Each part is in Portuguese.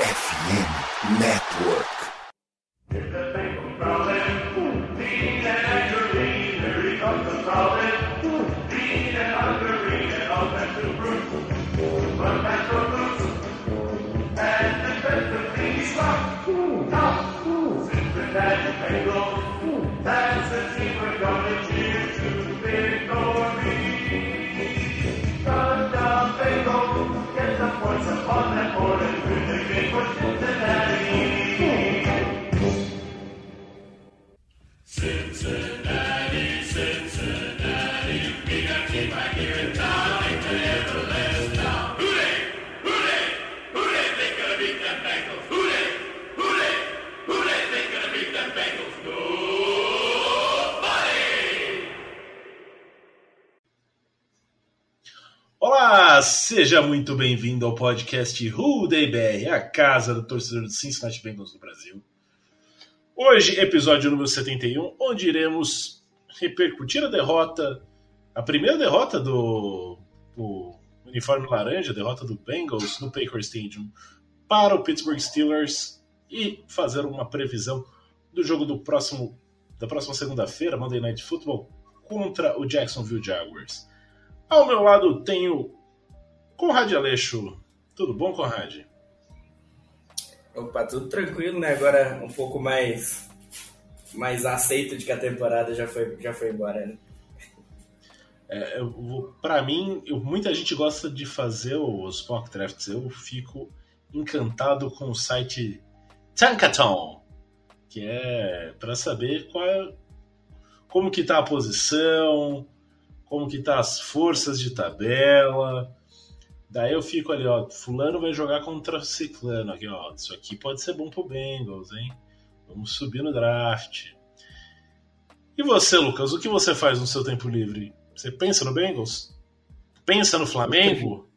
FM Network. Seja muito bem-vindo ao podcast Who Day BR, a casa do torcedor do Cincinnati Bengals do Brasil. Hoje, episódio número 71, onde iremos repercutir a derrota, a primeira derrota do, do uniforme laranja, a derrota do Bengals no Packer Stadium para o Pittsburgh Steelers e fazer uma previsão do jogo do próximo da próxima segunda-feira, Monday Night Football, contra o Jacksonville Jaguars. Ao meu lado tenho Conrad Aleixo. Tudo bom, Conrad? Opa, tudo tranquilo, né? Agora um pouco mais mais aceito de que a temporada já foi, já foi embora, né? É, para mim, eu, muita gente gosta de fazer os mock drafts. Eu fico encantado com o site Tankathon, que é para saber qual é, como que tá a posição, como que tá as forças de tabela. Daí eu fico ali, ó, fulano vai jogar contra ciclano aqui, ó. Isso aqui pode ser bom pro Bengals, hein? Vamos subir no draft. E você, Lucas, o que você faz no seu tempo livre? Você pensa no Bengals? Pensa no Flamengo?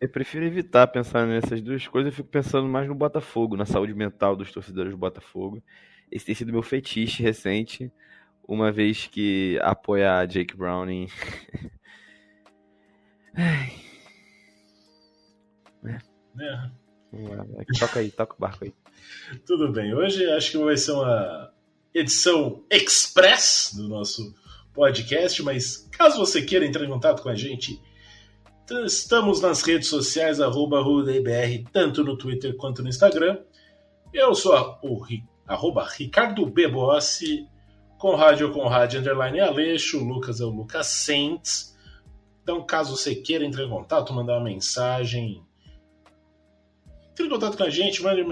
Eu prefiro evitar pensar nessas duas coisas, eu fico pensando mais no Botafogo, na saúde mental dos torcedores do Botafogo. Esse tem sido meu fetiche recente uma vez que apoiar Jake Browning. É. é. Toca aí, toca o barco aí. Tudo bem. Hoje acho que vai ser uma edição express do nosso podcast, mas caso você queira entrar em contato com a gente, estamos nas redes sociais, arroba RudeBR, tanto no Twitter quanto no Instagram. Eu sou o arroba Ricardo B. Bossi, Conrad é o Conrad, underline Aleixo, o Lucas é o Lucas Saints. Então, caso você queira entrar em contato, mandar uma mensagem, entre em contato com a gente, mande,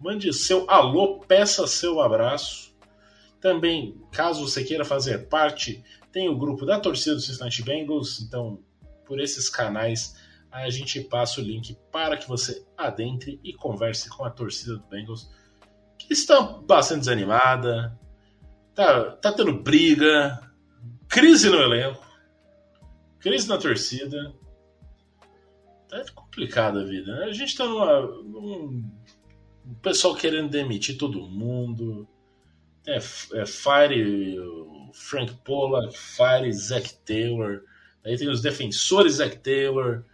mande seu alô, peça seu abraço. Também, caso você queira fazer parte, tem o grupo da torcida do Cincinnati Bengals, então por esses canais a gente passa o link para que você adentre e converse com a torcida do Bengals, que está bastante desanimada, tá, tá tendo briga, crise no elenco, crise na torcida. Tá complicada a vida. Né? A gente tá numa. Num, o pessoal querendo demitir todo mundo. É, é Fire Frank Pollack, Fire Zack Taylor. Aí tem os defensores Zack Taylor.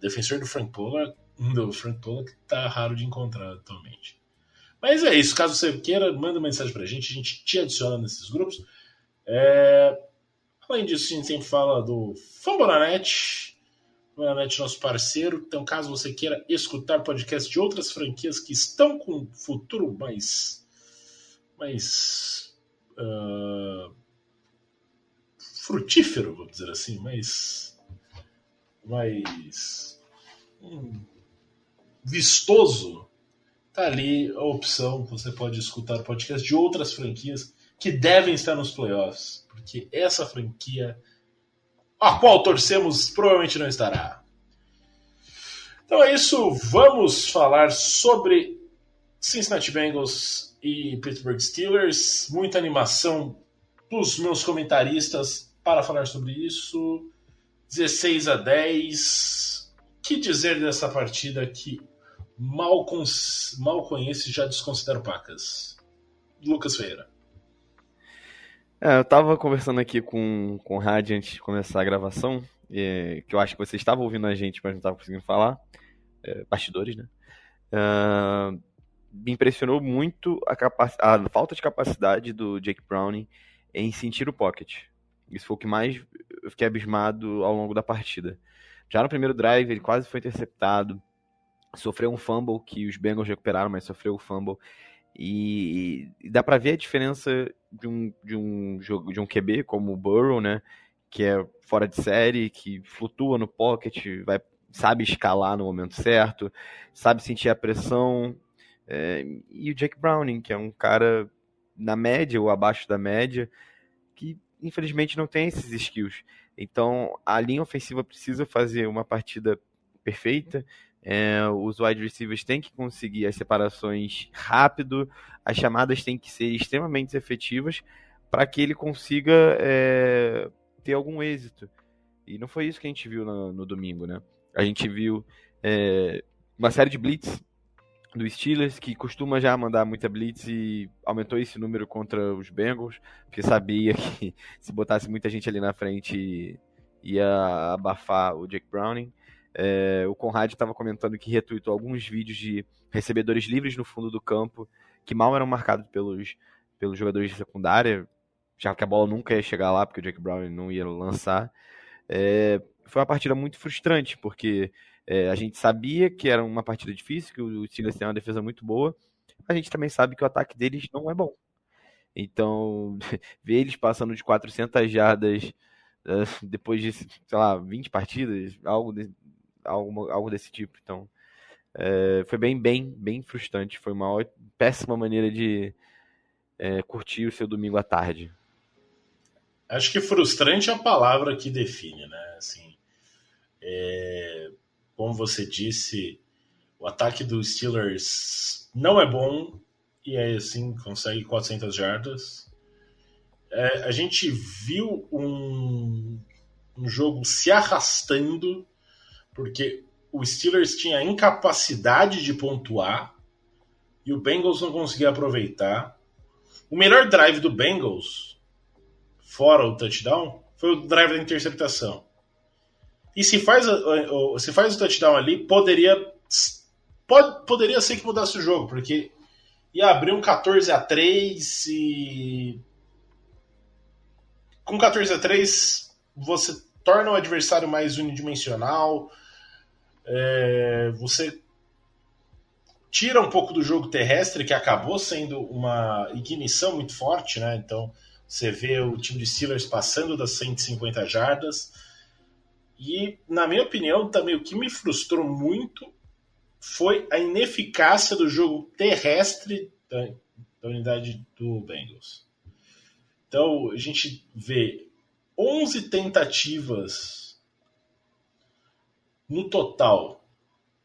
Defensor do Frank Pollack, do Frank Pollack tá raro de encontrar atualmente. Mas é isso. Caso você queira, manda uma mensagem pra gente. A gente te adiciona nesses grupos. É... Além disso, a gente sempre fala do Fambonanet. Fambonanet, nosso parceiro. Então, caso você queira escutar podcast de outras franquias que estão com um futuro mais. mais. Uh, frutífero, vamos dizer assim, mais. mais. Hum, vistoso tá ali a opção, você pode escutar podcast de outras franquias que devem estar nos playoffs, porque essa franquia a qual torcemos provavelmente não estará. Então é isso, vamos falar sobre Cincinnati Bengals e Pittsburgh Steelers. Muita animação dos meus comentaristas para falar sobre isso. 16 a 10. Que dizer dessa partida que mal, mal conheço e já desconsidero pacas. Lucas Ferreira. É, eu tava conversando aqui com, com o Rádio antes de começar a gravação, que eu acho que você estava ouvindo a gente, mas não estava conseguindo falar. é, bastidores, né? Uh, me impressionou muito a, a, falta de capacidade do Jake Browning em sentir o pocket. Isso foi o que mais eu fiquei abismado ao longo da partida. Já no primeiro drive, ele quase foi interceptado, sofreu um fumble que os Bengals recuperaram, mas sofreu o fumble. E, e dá para ver a diferença de um, de um jogo de um QB como o Burrow, né? Que é fora de série, que flutua no pocket, vai, sabe escalar no momento certo, sabe sentir a pressão. É, e o Jake Browning, que é um cara na média ou abaixo da média, que infelizmente não tem esses skills. Então a linha ofensiva precisa fazer uma partida perfeita, é, os wide receivers têm que conseguir as separações rápido, as chamadas têm que ser extremamente efetivas para que ele consiga é, ter algum êxito. E não foi isso que a gente viu no, no domingo, né? A gente viu é, uma série de blitz do Steelers, que costuma já mandar muita blitz e aumentou esse número contra os Bengals, porque sabia que se botasse muita gente ali na frente ia abafar o Jake Browning. É, o Conrad estava comentando que retweetou alguns vídeos de recebedores livres no fundo do campo que mal eram marcados pelos, pelos jogadores de secundária, já que a bola nunca ia chegar lá, porque o Jake Brown não ia lançar. É, foi uma partida muito frustrante, porque é, a gente sabia que era uma partida difícil, que o Steelers tem uma defesa muito boa, a gente também sabe que o ataque deles não é bom. Então, ver eles passando de 400 jardas uh, depois de, sei lá, 20 partidas, algo algo, algo desse tipo. Então, é, foi bem, bem, bem frustrante. Foi uma péssima maneira de é, curtir o seu domingo à tarde. Acho que frustrante é a palavra que define, né? Assim, é, como você disse, o ataque dos Steelers não é bom e aí assim consegue 400 jardas. É, a gente viu um, um jogo se arrastando porque o Steelers tinha incapacidade de pontuar e o Bengals não conseguia aproveitar. O melhor drive do Bengals, fora o touchdown, foi o drive da interceptação. E se faz, se faz o touchdown ali, poderia, pode, poderia ser que mudasse o jogo, porque ia abrir um 14 a 3 e. Com 14 a 3 você torna o adversário mais unidimensional, é, você tira um pouco do jogo terrestre, que acabou sendo uma ignição muito forte, né? Então você vê o time de Steelers passando das 150 jardas. E, na minha opinião, também o que me frustrou muito foi a ineficácia do jogo terrestre da, da unidade do Bengals. Então a gente vê 11 tentativas no total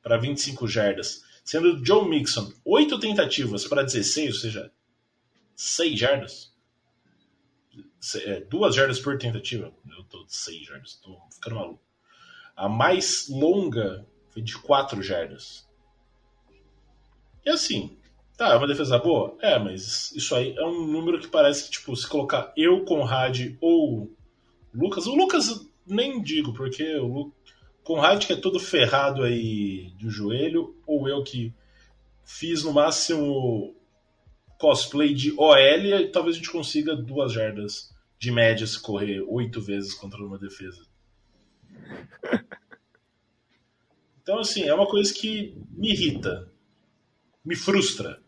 para 25 jardas, sendo Joe Mixon 8 tentativas para 16, ou seja, 6 jardas. É, duas jardas por tentativa. Eu tô 6 jardas, tô ficando maluco. A mais longa foi de 4 jardas. E assim, tá, é uma defesa boa? É, mas isso aí é um número que parece que, tipo, se colocar eu, Conrad ou Lucas, o Lucas nem digo, porque o Lucas Conrad que é todo ferrado aí do joelho, ou eu que fiz no máximo cosplay de OL, e talvez a gente consiga duas jardas de média se correr oito vezes contra uma defesa. Então, assim, é uma coisa que me irrita, me frustra.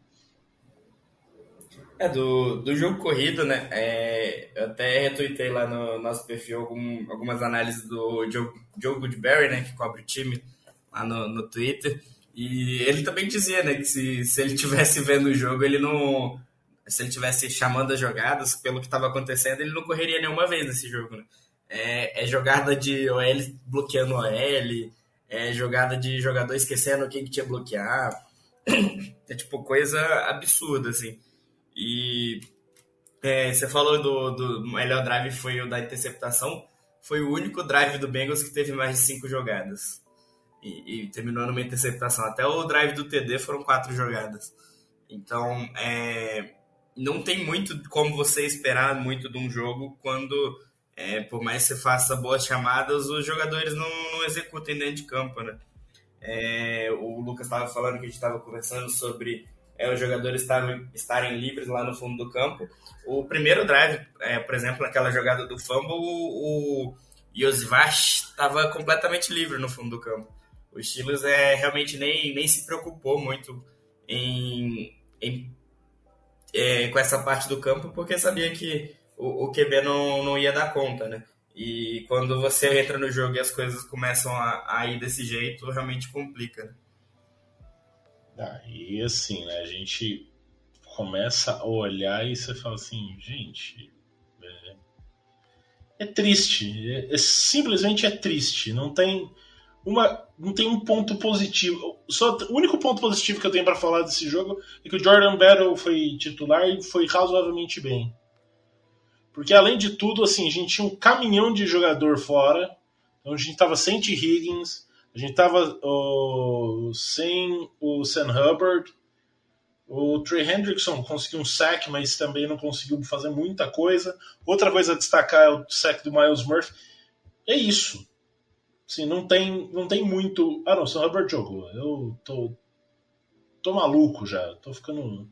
É, do, do jogo corrido, né? É, eu até retuitei lá no nosso perfil algum, algumas análises do Joe, Joe Goodberry, né? Que cobre o time lá no, no Twitter. E ele também dizia, né? Que se, se ele tivesse vendo o jogo, ele não. Se ele tivesse chamando as jogadas pelo que estava acontecendo, ele não correria nenhuma vez nesse jogo, né? É, é jogada de OL bloqueando OL, é jogada de jogador esquecendo quem que tinha bloquear. É tipo coisa absurda, assim. E é, você falou do, do melhor drive foi o da interceptação. Foi o único drive do Bengals que teve mais de cinco jogadas. E, e terminou numa interceptação. Até o drive do TD foram quatro jogadas. Então, é, não tem muito como você esperar muito de um jogo quando, é, por mais que você faça boas chamadas, os jogadores não, não executem dentro de campo, né? É, o Lucas estava falando que a gente estava conversando sobre é, os jogadores estarem, livres lá no fundo do campo. O primeiro drive, é, por exemplo, naquela jogada do fumble, o, o estava completamente livre no fundo do campo. O Steelers é, realmente nem, nem se preocupou muito em, em é, com essa parte do campo, porque sabia que o, o QB não, não ia dar conta, né? E quando você entra no jogo e as coisas começam a, a ir desse jeito, realmente complica. Ah, e assim, né, a gente começa a olhar e você fala assim, gente, é, é triste, é, é, simplesmente é triste, não tem uma, não tem um ponto positivo. Só o único ponto positivo que eu tenho para falar desse jogo é que o Jordan Battle foi titular e foi razoavelmente bem. Porque além de tudo, assim, a gente tinha um caminhão de jogador fora. Então a gente tava sem T. Higgins, a gente tava uh, sem o Sam Hubbard. O Trey Hendrickson conseguiu um sack, mas também não conseguiu fazer muita coisa. Outra coisa a destacar é o sack do Miles Murphy. É isso. Assim, não tem, não tem muito. Ah, não, o Sam Hubbard jogou. Eu tô, tô maluco já. Tô ficando.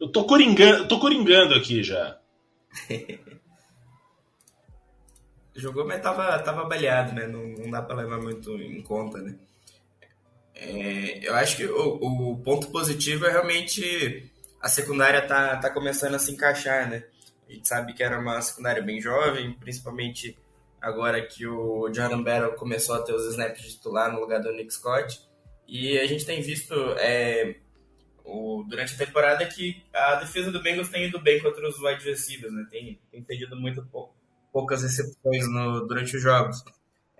Eu tô coringando, tô coringando aqui já. Jogou, mas tava, tava baleado, né? Não, não dá para levar muito em conta, né? É, eu acho que o, o, ponto positivo é realmente a secundária tá, tá começando a se encaixar, né? A gente sabe que era uma secundária bem jovem, principalmente agora que o Jordan Battle começou a ter os snaps de titular no lugar do Nick Scott. E a gente tem visto é, o, durante a temporada que a defesa do Bengals tem ido bem contra os wide receivers, né? Tem, tem perdido muito pou, poucas recepções no, durante os jogos.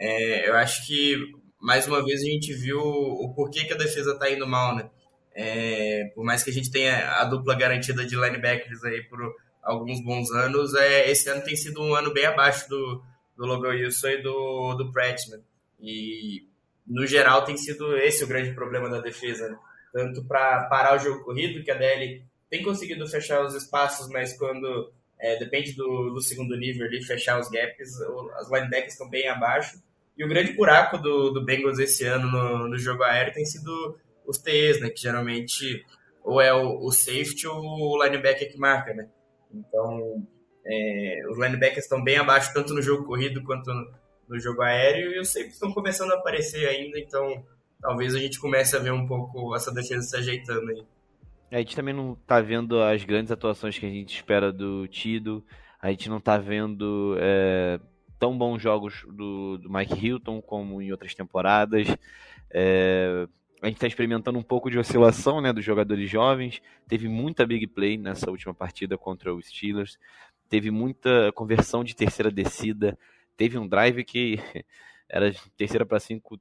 É, eu acho que mais uma vez a gente viu o porquê que a defesa está indo mal, né? É, por mais que a gente tenha a dupla garantida de linebackers aí por alguns bons anos, é, esse ano tem sido um ano bem abaixo do, do Logan Wilson e do, do Pratt, né? E no geral tem sido esse o grande problema da defesa, né? tanto para parar o jogo corrido, que a DL tem conseguido fechar os espaços, mas quando é, depende do, do, segundo nível ali, fechar os gaps, as linebackers estão bem abaixo. E o grande buraco do, do Bengals esse ano no, no jogo aéreo tem sido os TEs, né, que geralmente ou é o, o safety ou o linebacker que marca, né? Então, é, os linebackers estão bem abaixo, tanto no jogo corrido quanto no, no jogo aéreo, e os safeties estão começando a aparecer ainda, então talvez a gente comece a ver um pouco essa defesa se ajeitando aí. A gente também não tá vendo as grandes atuações que a gente espera do Tido. A gente não tá vendo é, tão bons jogos do, do, Mike Hilton como em outras temporadas. É, a gente está experimentando um pouco de oscilação né, dos jogadores jovens. Teve muita big play nessa última partida contra os Steelers. Teve muita conversão de terceira descida. Teve um drive que era terceira para cinco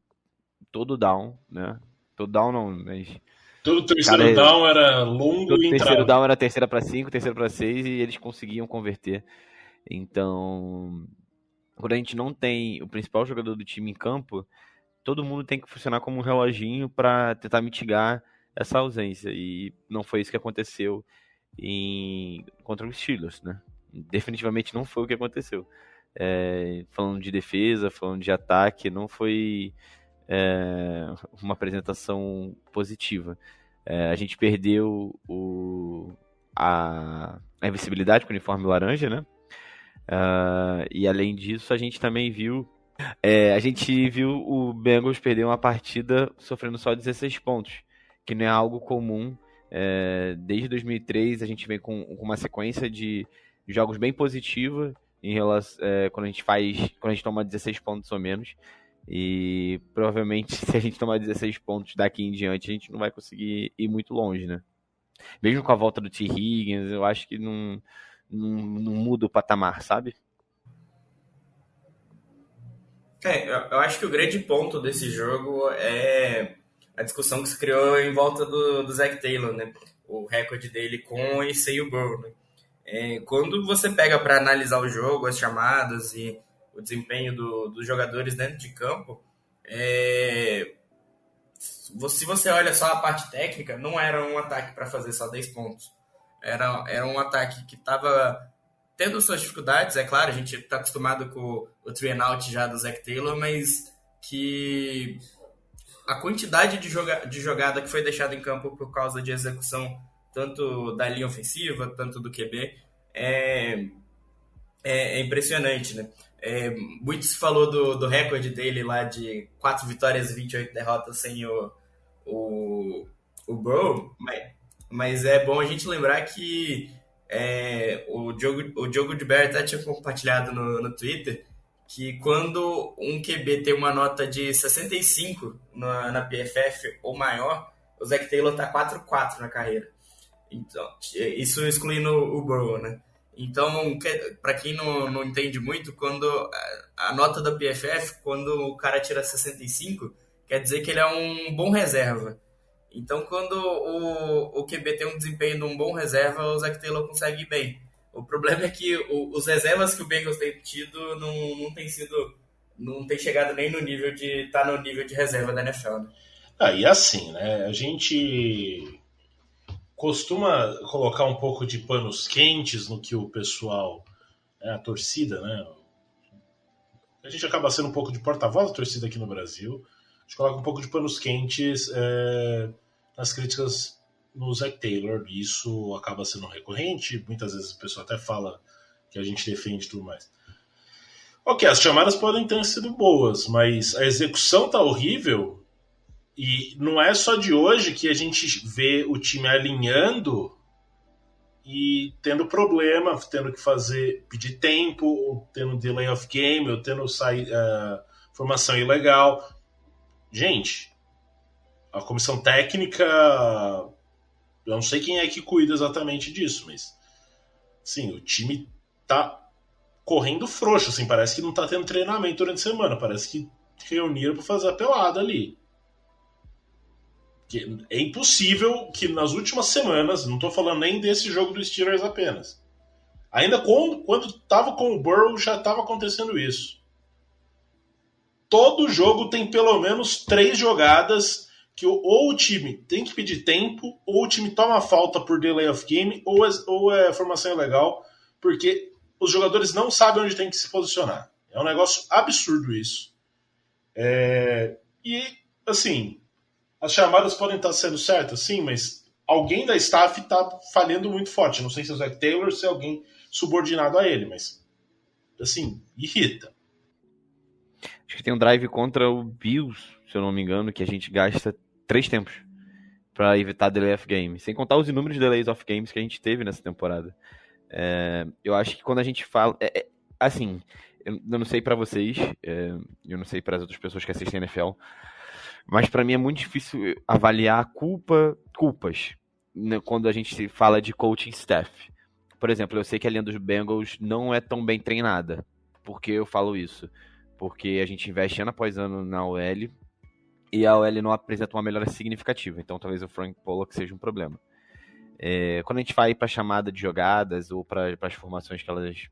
todo down, né? Todo down não, mas. Todo terceiro cara, down era longo todo e terceiro entrava. down era terceira para cinco, terceira para seis e eles conseguiam converter. Então, quando a gente não tem o principal jogador do time em campo, todo mundo tem que funcionar como um reloginho para tentar mitigar essa ausência. E não foi isso que aconteceu em contra os Steelers, né? Definitivamente não foi o que aconteceu. É, falando de defesa, falando de ataque, não foi é, uma apresentação positiva. É, a gente perdeu o, a, a invencibilidade com o uniforme laranja, né? Uh, e além disso, a gente também viu. É, a gente viu o Bengals perder uma partida sofrendo só 16 pontos, que não é algo comum. É, desde 2003 a gente vem com, com, uma sequência de jogos bem positiva em relação é, quando a gente faz quando a gente toma 16 pontos ou menos e provavelmente, se a gente tomar 16 pontos daqui em diante, a gente não vai conseguir ir muito longe, né? Mesmo com a volta do T. Higgins, eu acho que não, não, não muda o patamar, sabe? É, eu acho que o grande ponto desse jogo é a discussão que se criou em volta do, do Taylor, né? O recorde dele com e sem o Burrow, né? É, quando você pega para analisar o jogo, as chamadas e o desempenho do, dos jogadores dentro de campo, é, se você olha só a parte técnica, não era um ataque para fazer só 10 pontos. Era, era um ataque que estava tendo suas dificuldades, é claro, a gente está acostumado com o three and out já do Zach Taylor, mas que a quantidade de, joga, de jogada que foi deixada em campo por causa de execução tanto da linha ofensiva, tanto do QB, é, é, é impressionante, né? É, muito se falou do, do recorde dele lá de 4 vitórias e 28 derrotas sem o, o, o Bro, mas, mas é bom a gente lembrar que é, o Diogo, o Diogo de tinha compartilhado no, no Twitter que quando um QB tem uma nota de 65 na, na PFF ou maior, o Zach Taylor tá 4-4 na carreira. Então, isso excluindo o Burrow, né? Então, para quem não, não entende muito, quando a, a nota da PFF, quando o cara tira 65, quer dizer que ele é um bom reserva. Então, quando o, o QB tem um desempenho de um bom reserva, o Zach Taylor consegue ir bem. O problema é que o, os reservas que o Bengals tem tido não, não tem sido. não tem chegado nem no nível de. tá no nível de reserva da NFL. Né? Ah, e assim, né? A gente costuma colocar um pouco de panos quentes no que o pessoal, né, a torcida, né? A gente acaba sendo um pouco de porta-voz da torcida aqui no Brasil. A gente coloca um pouco de panos quentes é, nas críticas no Zac Taylor. Isso acaba sendo recorrente. Muitas vezes o pessoal até fala que a gente defende tudo mais. Ok, as chamadas podem ter sido boas, mas a execução tá horrível. E não é só de hoje que a gente vê o time alinhando e tendo problema, tendo que fazer pedir tempo, ou tendo delay of game, ou tendo sair, uh, formação ilegal. Gente, a comissão técnica eu não sei quem é que cuida exatamente disso, mas. Sim, o time tá correndo frouxo, assim, parece que não tá tendo treinamento durante a semana, parece que reuniram para fazer a pelada ali. É impossível que nas últimas semanas, não tô falando nem desse jogo do Steelers apenas. Ainda quando, quando tava com o Burrow já tava acontecendo isso. Todo jogo tem pelo menos três jogadas que ou o time tem que pedir tempo, ou o time toma falta por delay of game, ou é, ou é formação ilegal, porque os jogadores não sabem onde tem que se posicionar. É um negócio absurdo isso. É, e, assim, as chamadas podem estar sendo certas, sim, mas alguém da staff está falhando muito forte. Não sei se é o Zach Taylor ou se é alguém subordinado a ele, mas, assim, irrita. Acho que tem um drive contra o Bills, se eu não me engano, que a gente gasta três tempos para evitar delay of game, sem contar os inúmeros delays of games que a gente teve nessa temporada. É, eu acho que quando a gente fala, é, é, assim, eu, não sei para vocês, é, eu não sei para as outras pessoas que assistem NFL, mas para mim é muito difícil avaliar culpa, culpas né, quando a gente fala de coaching staff. Por exemplo, eu sei que a linha dos Bengals não é tão bem treinada. Por que eu falo isso? Porque a gente investe ano após ano na OL, e a OL não apresenta uma melhora significativa. Então talvez o Frank Pollock seja um problema. É, quando a gente vai para a chamada de jogadas ou para as formações que elas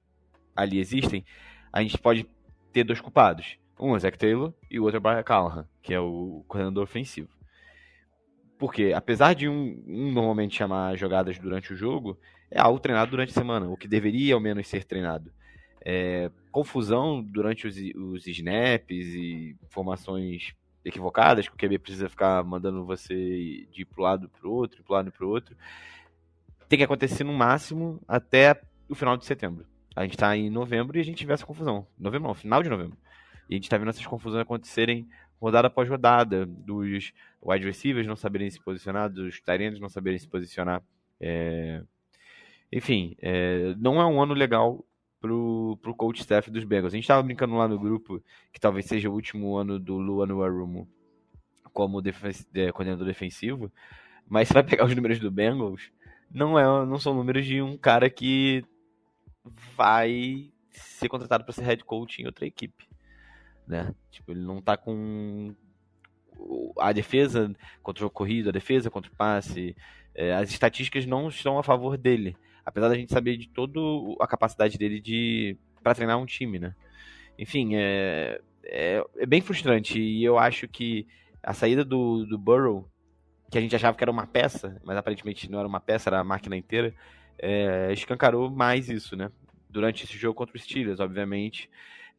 ali existem, a gente pode ter dois culpados. Um é Zach Taylor e o outro é Brian Callahan, que é o coordenador ofensivo. Porque, apesar de um, um, normalmente chamar jogadas durante o jogo, é algo treinado durante a semana, o que deveria ao menos ser treinado. É, confusão durante os, os snaps e formações equivocadas, que o QB precisa ficar mandando você de ir pro lado pro outro, pro lado pro outro. Tem que acontecer no máximo até o final de setembro. A gente tá em novembro e a gente vê essa confusão. Novembro não, final de novembro. E a gente tá vendo essas confusões acontecerem rodada após rodada, dos wide receivers não saberem se posicionar, dos tight não saberem se posicionar. É... Enfim, é... não é um ano legal pro, pro coach staff dos Bengals. A gente tava brincando lá no grupo que talvez seja o último ano do Luan Warumo como defen é, coordenador defensivo, mas você vai pegar os números do Bengals, não, é, não são números de um cara que vai ser contratado para ser head coach em outra equipe, né? Tipo, ele não tá com a defesa contra o corrido, a defesa contra o passe, é, as estatísticas não estão a favor dele apesar da gente saber de toda a capacidade dele de para treinar um time, né? Enfim, é, é, é, bem frustrante e eu acho que a saída do, do Burrow, que a gente achava que era uma peça, mas aparentemente não era uma peça, era a máquina inteira, é, escancarou mais isso, né? Durante esse jogo contra os Steelers, obviamente.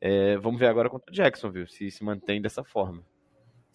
É, vamos ver agora contra o Jacksonville, se se mantém dessa forma.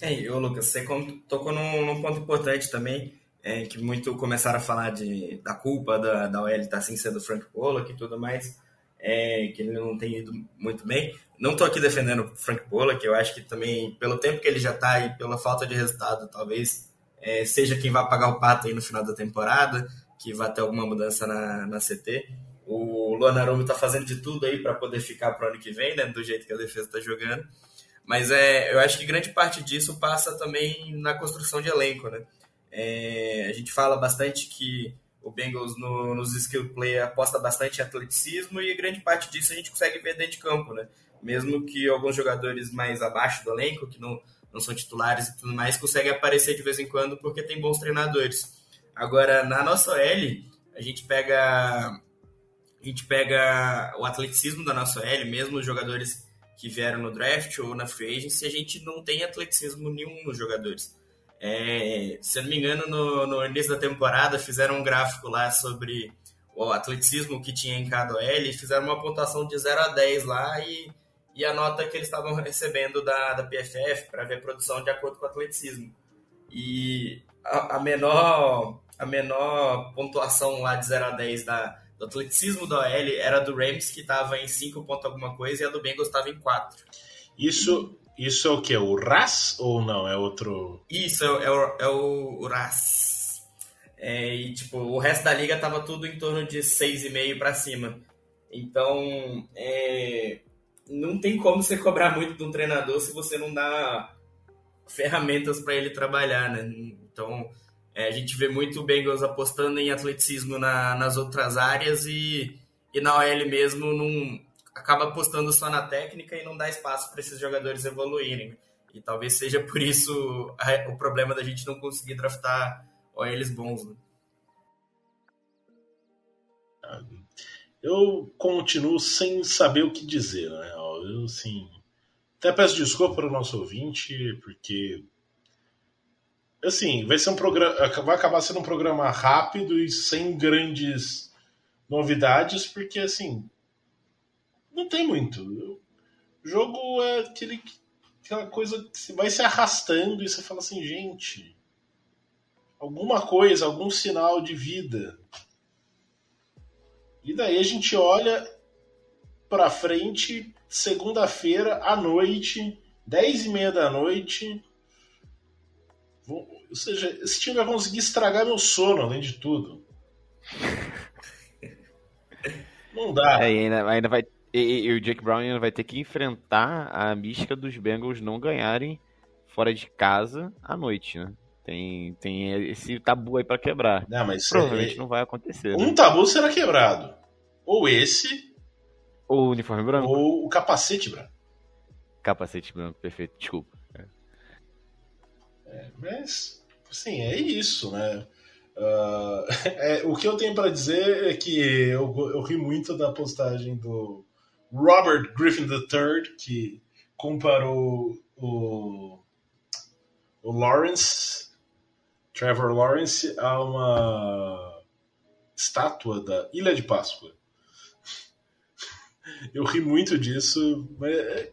É, ô Lucas, você tocou num, num ponto importante também, é, que muito começaram a falar de, da culpa da, da OL estar tá, assim sendo o Frank Pollock e tudo mais, é, que ele não tem ido muito bem. Não estou aqui defendendo o Frank Pollock, eu acho que também, pelo tempo que ele já está e pela falta de resultado, talvez é, seja quem vai pagar o pato aí no final da temporada, que vai ter alguma mudança na, na CT. O Luan Arumi está fazendo de tudo aí para poder ficar para o ano que vem, né, do jeito que a defesa está jogando. Mas é, eu acho que grande parte disso passa também na construção de elenco, né? É, a gente fala bastante que o Bengals no, nos skill play aposta bastante em atleticismo e grande parte disso a gente consegue ver dentro de campo, né? Mesmo que alguns jogadores mais abaixo do elenco, que não, não são titulares e tudo mais, conseguem aparecer de vez em quando porque tem bons treinadores. Agora, na nossa OL, a gente pega a gente pega o atleticismo da nossa OL, mesmo os jogadores que vieram no draft ou na free agency, a gente não tem atleticismo nenhum nos jogadores. É, se eu não me engano, no, no, início da temporada fizeram um gráfico lá sobre o atleticismo que tinha em cada OL e fizeram uma pontuação de 0 a 10 lá e, e a nota que eles estavam recebendo da, da PFF para ver a produção de acordo com o atleticismo. E a, a, menor, a menor pontuação lá de 0 a 10 da, do atleticismo da OL era do Rams, que estava em 5 ponto alguma coisa, e a do Bengals estava em 4. Isso, isso é o que? O RAS ou não? É outro. Isso, é, é, o, é o RAS. É, e tipo, o resto da liga tava tudo em torno de 6,5 para cima. Então, é, não tem como você cobrar muito de um treinador se você não dá ferramentas para ele trabalhar, né? Então, é, a gente vê muito o Bengals apostando em atleticismo na, nas outras áreas e, e na OL mesmo não acaba apostando só na técnica e não dá espaço para esses jogadores evoluírem. E talvez seja por isso o problema da gente não conseguir draftar OLs bons. Né? Eu continuo sem saber o que dizer, né? Eu, assim, até peço desculpa para o nosso ouvinte, porque assim, vai ser um programa, vai acabar sendo um programa rápido e sem grandes novidades, porque assim, não tem muito. O jogo é aquele, aquela coisa que vai se arrastando e você fala assim, gente, alguma coisa, algum sinal de vida. E daí a gente olha para frente, segunda-feira à noite, dez e meia da noite, ou seja, esse time vai conseguir estragar meu sono, além de tudo. Não dá. É, ainda, ainda vai. E, e, o Jake Brown ainda vai ter que enfrentar a mística dos Bengals não ganharem fora de casa à noite, né? Tem, tem esse tabu aí para quebrar. Não, mas Provavelmente é... não vai acontecer. Um né? tabu será quebrado. Ou esse. Ou o uniforme branco. Ou o capacete branco. Capacete branco, perfeito. Desculpa. É, mas, assim, é isso, né? Uh, é, o que eu tenho para dizer é que eu, eu ri muito da postagem do Robert Griffin III, que comparou o, o Lawrence, Trevor Lawrence, a uma estátua da Ilha de Páscoa. Eu ri muito disso, mas é,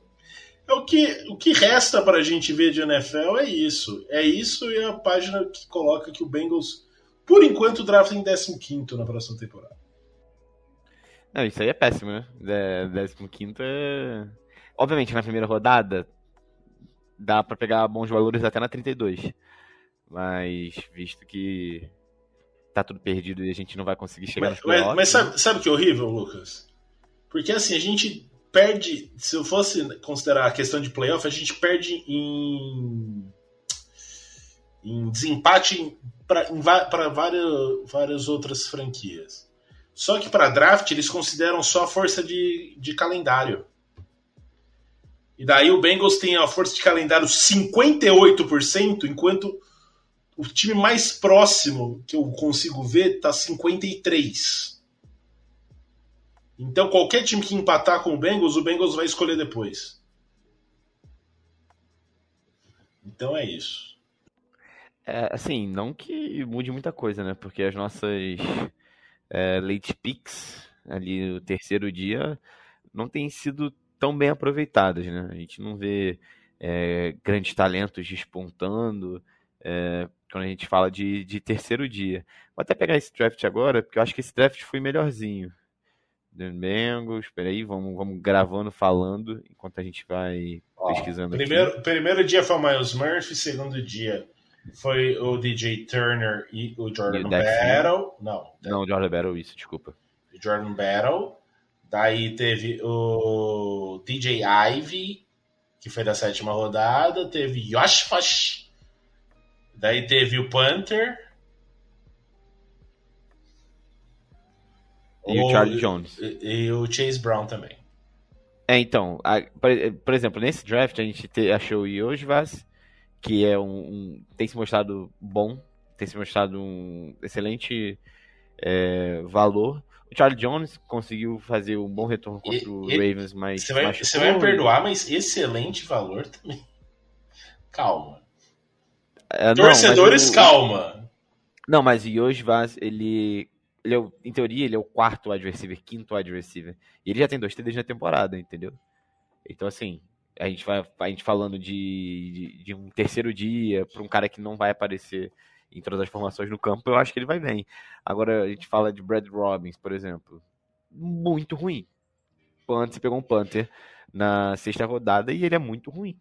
o que, o que resta para a gente ver de NFL é isso. É isso e a página que coloca que o Bengals, por enquanto, drafta em 15 na próxima temporada. Não, isso aí é péssimo, né? 15 é. Obviamente, na primeira rodada, dá para pegar bons valores até na 32. Mas, visto que tá tudo perdido e a gente não vai conseguir chegar mas, Mas, mas sabe, sabe o que é horrível, Lucas? Porque assim, a gente perde, se eu fosse considerar a questão de playoff, a gente perde em, em desempate para várias, várias outras franquias. Só que para draft eles consideram só a força de, de calendário. E daí o Bengals tem a força de calendário 58%, enquanto o time mais próximo que eu consigo ver tá 53%. Então qualquer time que empatar com o Bengals, o Bengals vai escolher depois. Então é isso. É, assim, não que mude muita coisa, né? Porque as nossas é, late picks ali no terceiro dia não têm sido tão bem aproveitadas, né? A gente não vê é, grandes talentos despontando, é, quando a gente fala de, de terceiro dia. Vou até pegar esse draft agora, porque eu acho que esse draft foi melhorzinho. Bengals, espera aí, vamos, vamos gravando, falando, enquanto a gente vai Ó, pesquisando primeiro, aqui. Primeiro dia foi o Miles Murphy, segundo dia foi o DJ Turner e o Jordan e o Battle. Não. Não, Jordan Battle, isso, desculpa. Jordan Battle. Daí teve o DJ Ivy, que foi da sétima rodada. Teve Yosh Fash. Daí teve o Panther. E o, o Charlie Jones. E, e, o Chase Brown também. É, então, a, por, por, exemplo, nesse draft a gente te, achou o Yojvas, que é um, um, tem se mostrado bom, tem se mostrado um excelente é, valor. O Charlie Jones conseguiu fazer um bom retorno contra e, o Ravens, mas. Você vai, você vai me perdoar, mas excelente valor também. Calma. É, Torcedores, não, calma. Não, mas o Yosh Vaz, ele. Ele é, em teoria, ele é o quarto wide receiver, quinto wide receiver. E ele já tem dois TDs na temporada, entendeu? Então, assim, a gente vai a gente falando de, de, de um terceiro dia para um cara que não vai aparecer em todas as formações no campo, eu acho que ele vai bem. Agora a gente fala de Brad Robbins, por exemplo, muito ruim. Panther pegou um Panther na sexta rodada e ele é muito ruim.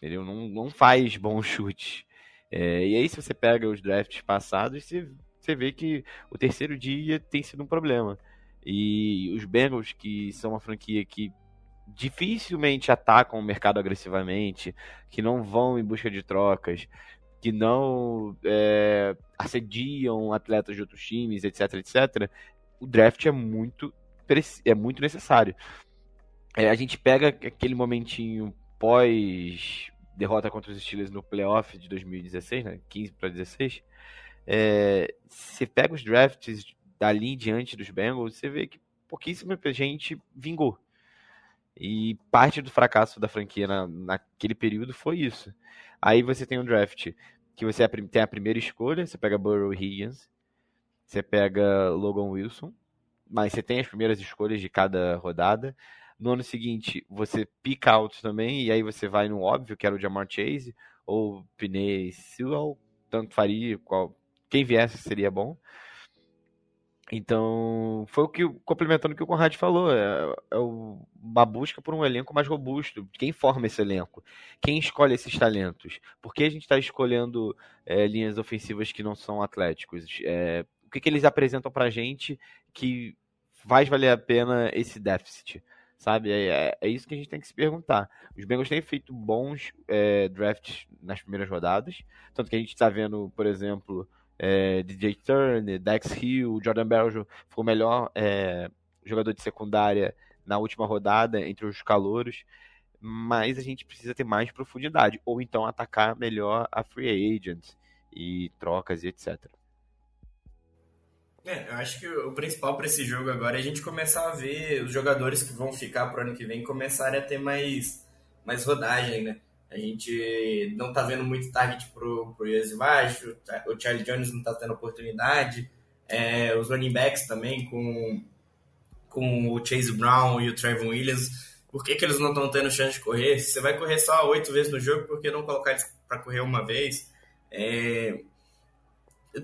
Ele não, não faz bons chutes. É, e aí, se você pega os drafts passados, você, você vê que o terceiro dia tem sido um problema. E os Bengals, que são uma franquia que dificilmente atacam o mercado agressivamente, que não vão em busca de trocas, que não é, assediam atletas de outros times, etc, etc, o draft é muito, é muito necessário. É, a gente pega aquele momentinho pós derrota contra os Steelers no playoff de 2016, né, 15 para 16, é, você pega os drafts dali em diante dos Bengals, você vê que pouquíssima gente vingou. E parte do fracasso da franquia na, naquele período foi isso. Aí você tem um draft que você tem a primeira escolha, você pega Burrow Higgins, você pega Logan Wilson, mas você tem as primeiras escolhas de cada rodada. No ano seguinte, você pick out também, e aí você vai no óbvio, que era o Jamar Chase, ou Pinay Sewell, tanto faria, qual, quem viesse seria bom. Então, foi o que, complementando o que o Conrad falou, é, é uma busca por um elenco mais robusto. Quem forma esse elenco? Quem escolhe esses talentos? Por que a gente está escolhendo é, linhas ofensivas que não são atléticos? É, o que, que eles apresentam para a gente que faz valer a pena esse déficit? Sabe? É, é, é, isso que a gente tem que se perguntar. Os Bengals têm feito bons é, drafts nas primeiras rodadas, tanto que a gente está vendo, por exemplo é, DJ Turner, Dex Hill, Jordan Beljo foi o melhor é, jogador de secundária na última rodada entre os calouros, mas a gente precisa ter mais profundidade, ou então atacar melhor a free agents e trocas e etc. É, eu acho que o principal para esse jogo agora é a gente começar a ver os jogadores que vão ficar pro ano que vem começarem a ter mais, mais rodagem, né? A gente não tá vendo muito target pro, pro Yesivash, o Charlie Jones não tá tendo oportunidade, é, os running backs também com, com o Chase Brown e o Trevor Williams. Por que, que eles não estão tendo chance de correr? Você vai correr só oito vezes no jogo, por que não colocar eles para correr uma vez? É,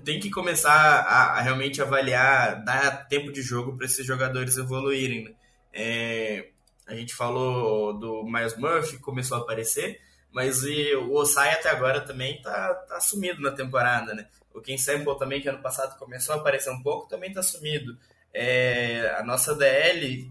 tem que começar a, a, realmente avaliar, dar tempo de jogo para esses jogadores evoluírem. Né? É, a gente falou do Miles Murphy, começou a aparecer, mas e, o Osai até agora também tá, tá sumido na temporada, né? O Ken Sample também, que ano passado começou a aparecer um pouco, também tá sumido. É, a nossa DL,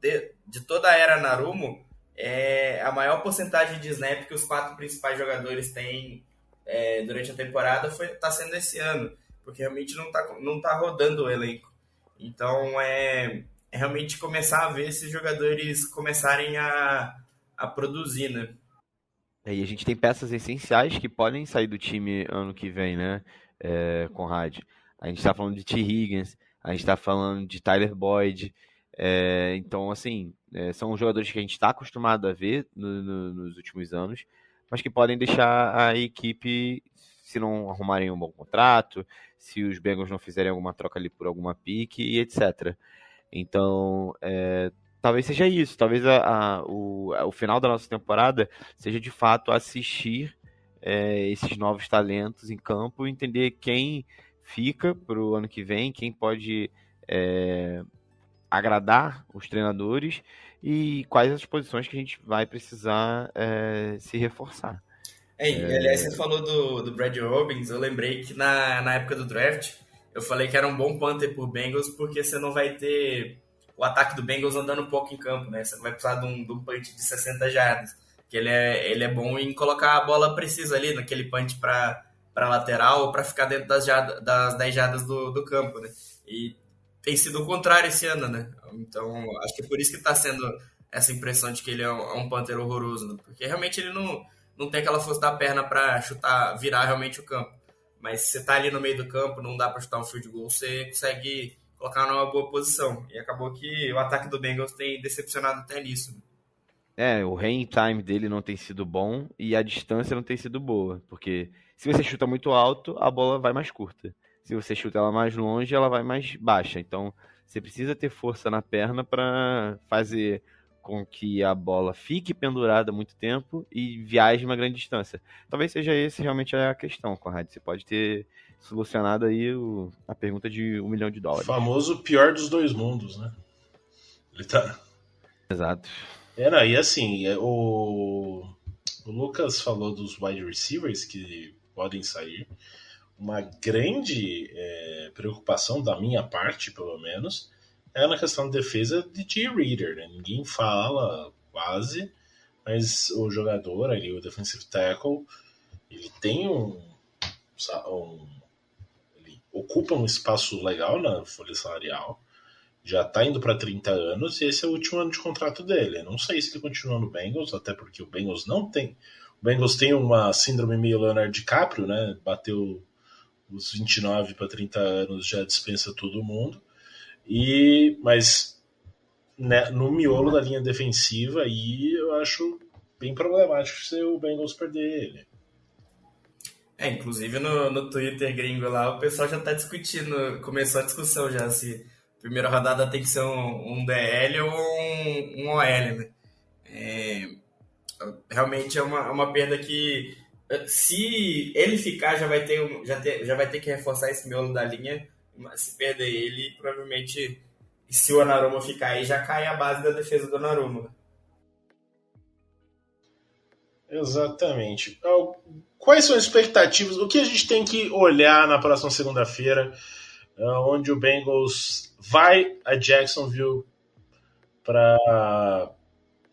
de, de toda a era Narumo, é a maior porcentagem de snap que os quatro principais jogadores têm é, durante a temporada foi tá sendo esse ano, porque realmente não tá, não tá rodando o elenco. Então é, é realmente começar a ver esses jogadores começarem a, a produzir, né? É, e a gente tem peças essenciais que podem sair do time ano que vem, né, é, Conrad? A gente está falando de T. Higgins, a gente está falando de Tyler Boyd. É, então, assim, é, são jogadores que a gente está acostumado a ver no, no, nos últimos anos, mas que podem deixar a equipe, se não arrumarem um bom contrato, se os Bengals não fizerem alguma troca ali por alguma pique e etc. Então, é, talvez seja isso. Talvez a, a, o, o final da nossa temporada seja de fato assistir é, esses novos talentos em campo, entender quem fica para o ano que vem, quem pode é, agradar os treinadores e quais as posições que a gente vai precisar é, se reforçar. É... Aliás, você falou do, do Brad Robbins, eu lembrei que na, na época do draft eu falei que era um bom punter por Bengals porque você não vai ter o ataque do Bengals andando um pouco em campo, né? Você não vai precisar de um, de um punch de 60 jardas, que ele é, ele é bom em colocar a bola precisa ali naquele punch para lateral ou para ficar dentro das, das 10 jardas do, do campo, né? E tem sido o contrário esse ano, né? Então, acho que é por isso que está sendo essa impressão de que ele é um, é um Panther horroroso, né? porque realmente ele não, não tem aquela força da perna para chutar, virar realmente o campo. Mas se você tá ali no meio do campo, não dá para chutar um field goal, você consegue colocar numa boa posição. E acabou que o ataque do Bengals tem decepcionado até nisso. É, o rain time dele não tem sido bom e a distância não tem sido boa, porque se você chuta muito alto, a bola vai mais curta. Se você chuta ela mais longe, ela vai mais baixa. Então, você precisa ter força na perna para fazer com que a bola fique pendurada muito tempo e viaje uma grande distância. Talvez seja esse realmente a questão, Conrad. Você pode ter solucionado aí o, a pergunta de um milhão de dólares. O famoso pior dos dois mundos, né? Ele tá. Exato. Era, e assim, é, o, o Lucas falou dos wide receivers que podem sair. Uma grande é, preocupação da minha parte, pelo menos, é na questão de defesa de G. Reader. Né? Ninguém fala quase, mas o jogador ali, o defensive tackle, ele tem um, um ocupa um espaço legal na folha salarial. Já está indo para 30 anos e esse é o último ano de contrato dele. Não sei se ele continua no Bengals, até porque o Bengals não tem. O Bengals tem uma síndrome meio Leonardo DiCaprio, né? Bateu os 29 para 30 anos, já dispensa todo mundo. E, mas né, no miolo da linha defensiva aí eu acho bem problemático se o Bengals perder ele. É, inclusive no, no Twitter gringo lá, o pessoal já tá discutindo, começou a discussão já se primeira rodada tem que ser um, um DL ou um, um OL, né? É, realmente é uma, uma perda que se ele ficar já vai ter já, ter, já vai ter que reforçar esse miolo da linha se perder ele, provavelmente, se o Anaruma ficar aí, já cai a base da defesa do Anaruma. Exatamente. Quais são as expectativas? O que a gente tem que olhar na próxima segunda-feira, ah, onde o Bengals vai a Jacksonville para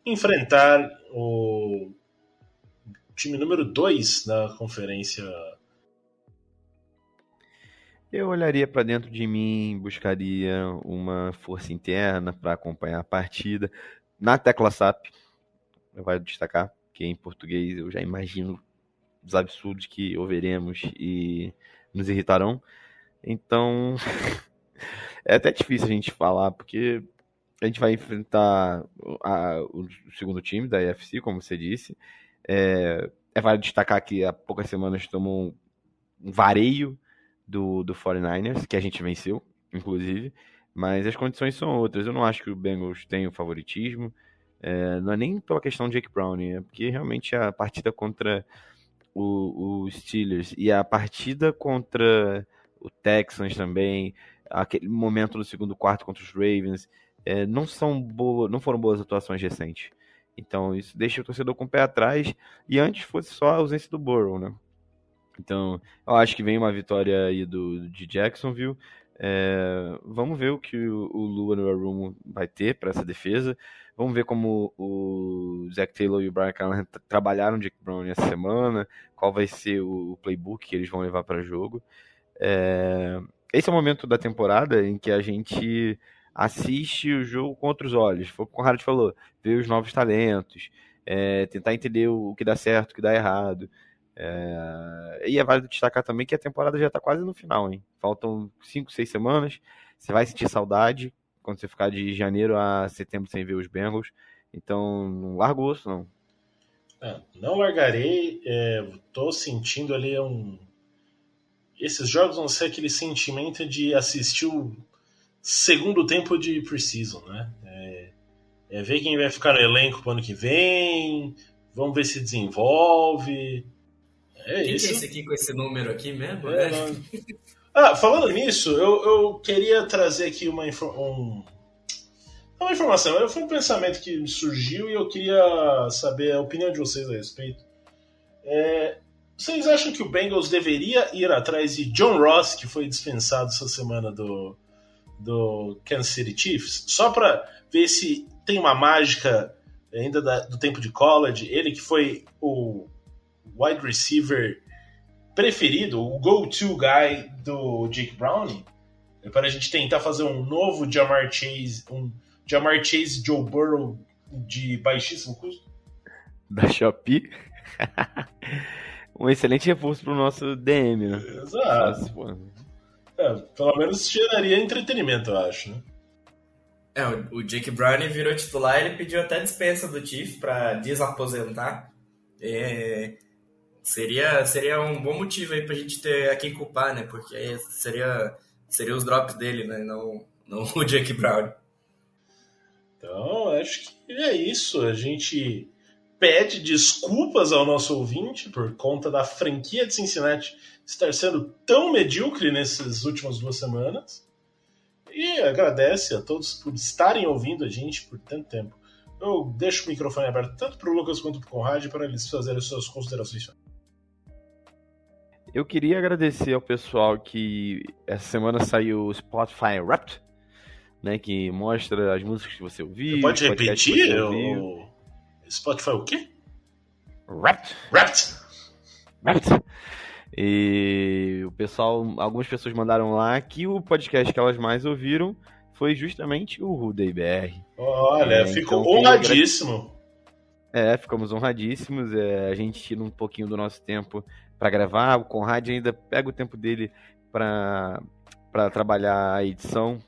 enfrentar o time número 2 da conferência eu olharia para dentro de mim, buscaria uma força interna para acompanhar a partida. Na tecla SAP, vou destacar que em português eu já imagino os absurdos que ouveremos e nos irritarão. Então, é até difícil a gente falar, porque a gente vai enfrentar a, o segundo time da EFC, como você disse. É, é válido destacar que há poucas semanas tomou um vareio do, do 49ers, que a gente venceu, inclusive, mas as condições são outras. Eu não acho que o Bengals tem o favoritismo, é, não é nem pela questão de Jake Brown, é porque realmente a partida contra o, o Steelers e a partida contra o Texans também, aquele momento no segundo quarto contra os Ravens, é, não são boas, não foram boas atuações recentes. Então isso deixa o torcedor com o pé atrás. E antes fosse só a ausência do Burrow, né? Então, eu acho que vem uma vitória aí do, de Jacksonville. É, vamos ver o que o, o Lua no Room vai ter para essa defesa. Vamos ver como o Zach Taylor e o Brian Callahan trabalharam Jake Brown essa semana, qual vai ser o, o playbook que eles vão levar para jogo. É, esse é o momento da temporada em que a gente assiste o jogo com outros olhos. Foi o que o Conrad falou, ver os novos talentos, é, tentar entender o que dá certo, o que dá errado. É... E é válido destacar também que a temporada já está quase no final, hein? Faltam 5, 6 semanas. Você vai sentir saudade quando você ficar de janeiro a setembro sem ver os Bengals. Então, não larga o osso, não. É, não largarei. Estou é, sentindo ali um. Esses jogos vão ser aquele sentimento de assistir o segundo tempo de Precision, né? É, é, ver quem vai ficar no elenco pro ano que vem, vamos ver se desenvolve. É quem isso. é esse aqui com esse número aqui mesmo? É, né? Ah, falando nisso, eu, eu queria trazer aqui uma, um, uma informação. Foi um pensamento que me surgiu e eu queria saber a opinião de vocês a respeito. É, vocês acham que o Bengals deveria ir atrás de John Ross, que foi dispensado essa semana do, do Kansas City Chiefs, só para ver se tem uma mágica ainda da, do tempo de college? Ele que foi o wide receiver preferido, o go-to guy do Jake Browning, é para a gente tentar fazer um novo Jamar Chase, um Jamar Chase Joe Burrow de baixíssimo custo? Da Shopee? um excelente reforço para o nosso DM, né? Exato. É, pelo menos geraria entretenimento, eu acho, né? É, o Jake Browning virou titular, ele pediu até dispensa do Chief para desaposentar. É, seria, seria um bom motivo aí pra gente ter a quem culpar, né? Porque seria, seria os drops dele, né? Não, não o Jake Brown. Então, acho que é isso. A gente pede desculpas ao nosso ouvinte por conta da franquia de Cincinnati estar sendo tão medíocre nessas últimas duas semanas. E agradece a todos por estarem ouvindo a gente por tanto tempo. Eu deixo o microfone aberto tanto para o Lucas quanto para o Conrad para eles fazerem suas considerações. Eu queria agradecer ao pessoal que essa semana saiu o Spotify Wrapped, né, que mostra as músicas que você ouviu. Pode repetir? O... Spotify o quê? Wrapped. Wrapped. Wrapped. E o pessoal, algumas pessoas mandaram lá que o podcast que elas mais ouviram foi justamente o Rudei BR. Olha, é, ficou então, honradíssimo. É, ficamos honradíssimos. É, a gente tira um pouquinho do nosso tempo para gravar. O Conrad ainda pega o tempo dele para trabalhar a edição.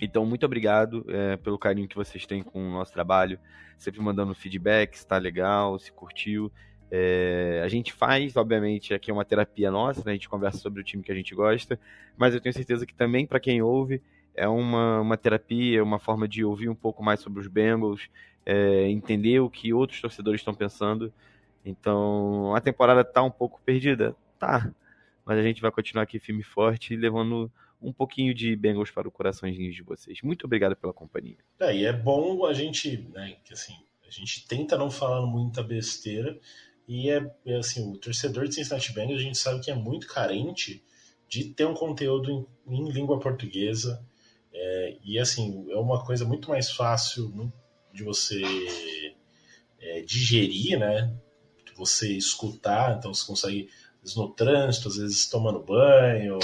Então, muito obrigado é, pelo carinho que vocês têm com o nosso trabalho, sempre mandando feedback, se tá legal, se curtiu. É, a gente faz, obviamente, aqui é uma terapia nossa, né? a gente conversa sobre o time que a gente gosta, mas eu tenho certeza que também para quem ouve é uma, uma terapia, uma forma de ouvir um pouco mais sobre os Bengals, é, entender o que outros torcedores estão pensando. Então, a temporada tá um pouco perdida? Tá. Mas a gente vai continuar aqui firme e forte, levando um pouquinho de Bengals para o coraçãozinho de vocês. Muito obrigado pela companhia. É, e é bom a gente, né, que assim, a gente tenta não falar muita besteira, e é, é assim, o torcedor de Cincinnati Bengals, a gente sabe que é muito carente de ter um conteúdo em, em língua portuguesa, é, e assim, é uma coisa muito mais fácil de você é, digerir, né, você escutar, então você consegue, às vezes no trânsito, às vezes tomando banho,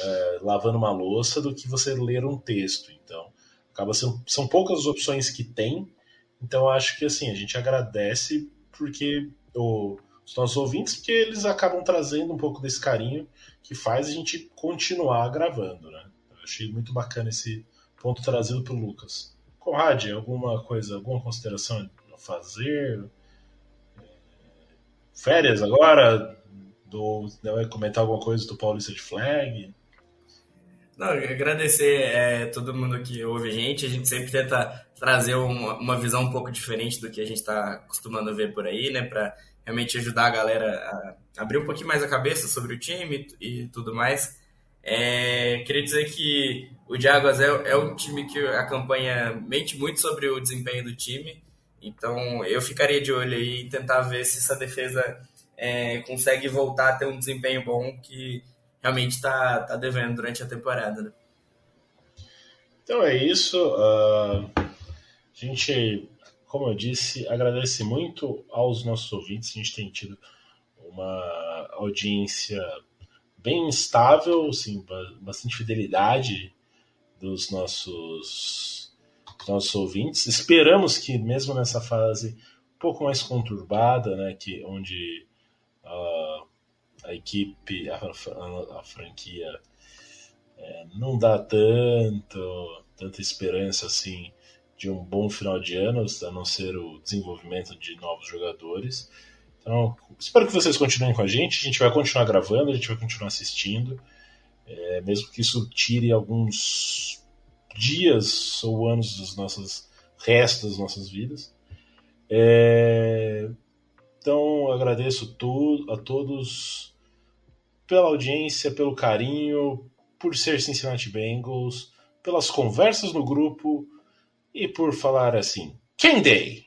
é, lavando uma louça, do que você ler um texto. Então, acaba sendo, são poucas as opções que tem, então acho que assim, a gente agradece porque o, os nossos ouvintes, porque eles acabam trazendo um pouco desse carinho que faz a gente continuar gravando, né? Eu achei muito bacana esse ponto trazido pelo Lucas. Conrad, alguma coisa, alguma consideração a fazer? Férias agora? Do, vai comentar alguma coisa do Paulista de Flag? Não, agradecer é, todo mundo que ouve a gente. A gente sempre tenta trazer uma, uma visão um pouco diferente do que a gente está acostumando ver por aí, né? Para realmente ajudar a galera a abrir um pouquinho mais a cabeça sobre o time e, e tudo mais. É, queria dizer que o Jaguars é, é um time que a campanha mente muito sobre o desempenho do time então eu ficaria de olho aí e tentar ver se essa defesa é, consegue voltar a ter um desempenho bom que realmente está tá devendo durante a temporada. Né? Então é isso. Uh, a gente, como eu disse, agradece muito aos nossos ouvintes. A gente tem tido uma audiência bem estável, assim, bastante fidelidade dos nossos nossos ouvintes. Esperamos que, mesmo nessa fase um pouco mais conturbada, né, que, onde uh, a equipe, a, a, a franquia é, não dá tanto, tanta esperança assim de um bom final de ano, a não ser o desenvolvimento de novos jogadores. Então, espero que vocês continuem com a gente. A gente vai continuar gravando, a gente vai continuar assistindo, é, mesmo que isso tire alguns dias ou anos das nossas resto das nossas vidas. É... Então, agradeço tu, a todos pela audiência, pelo carinho, por ser Cincinnati Bengals, pelas conversas no grupo e por falar assim: Quem Day!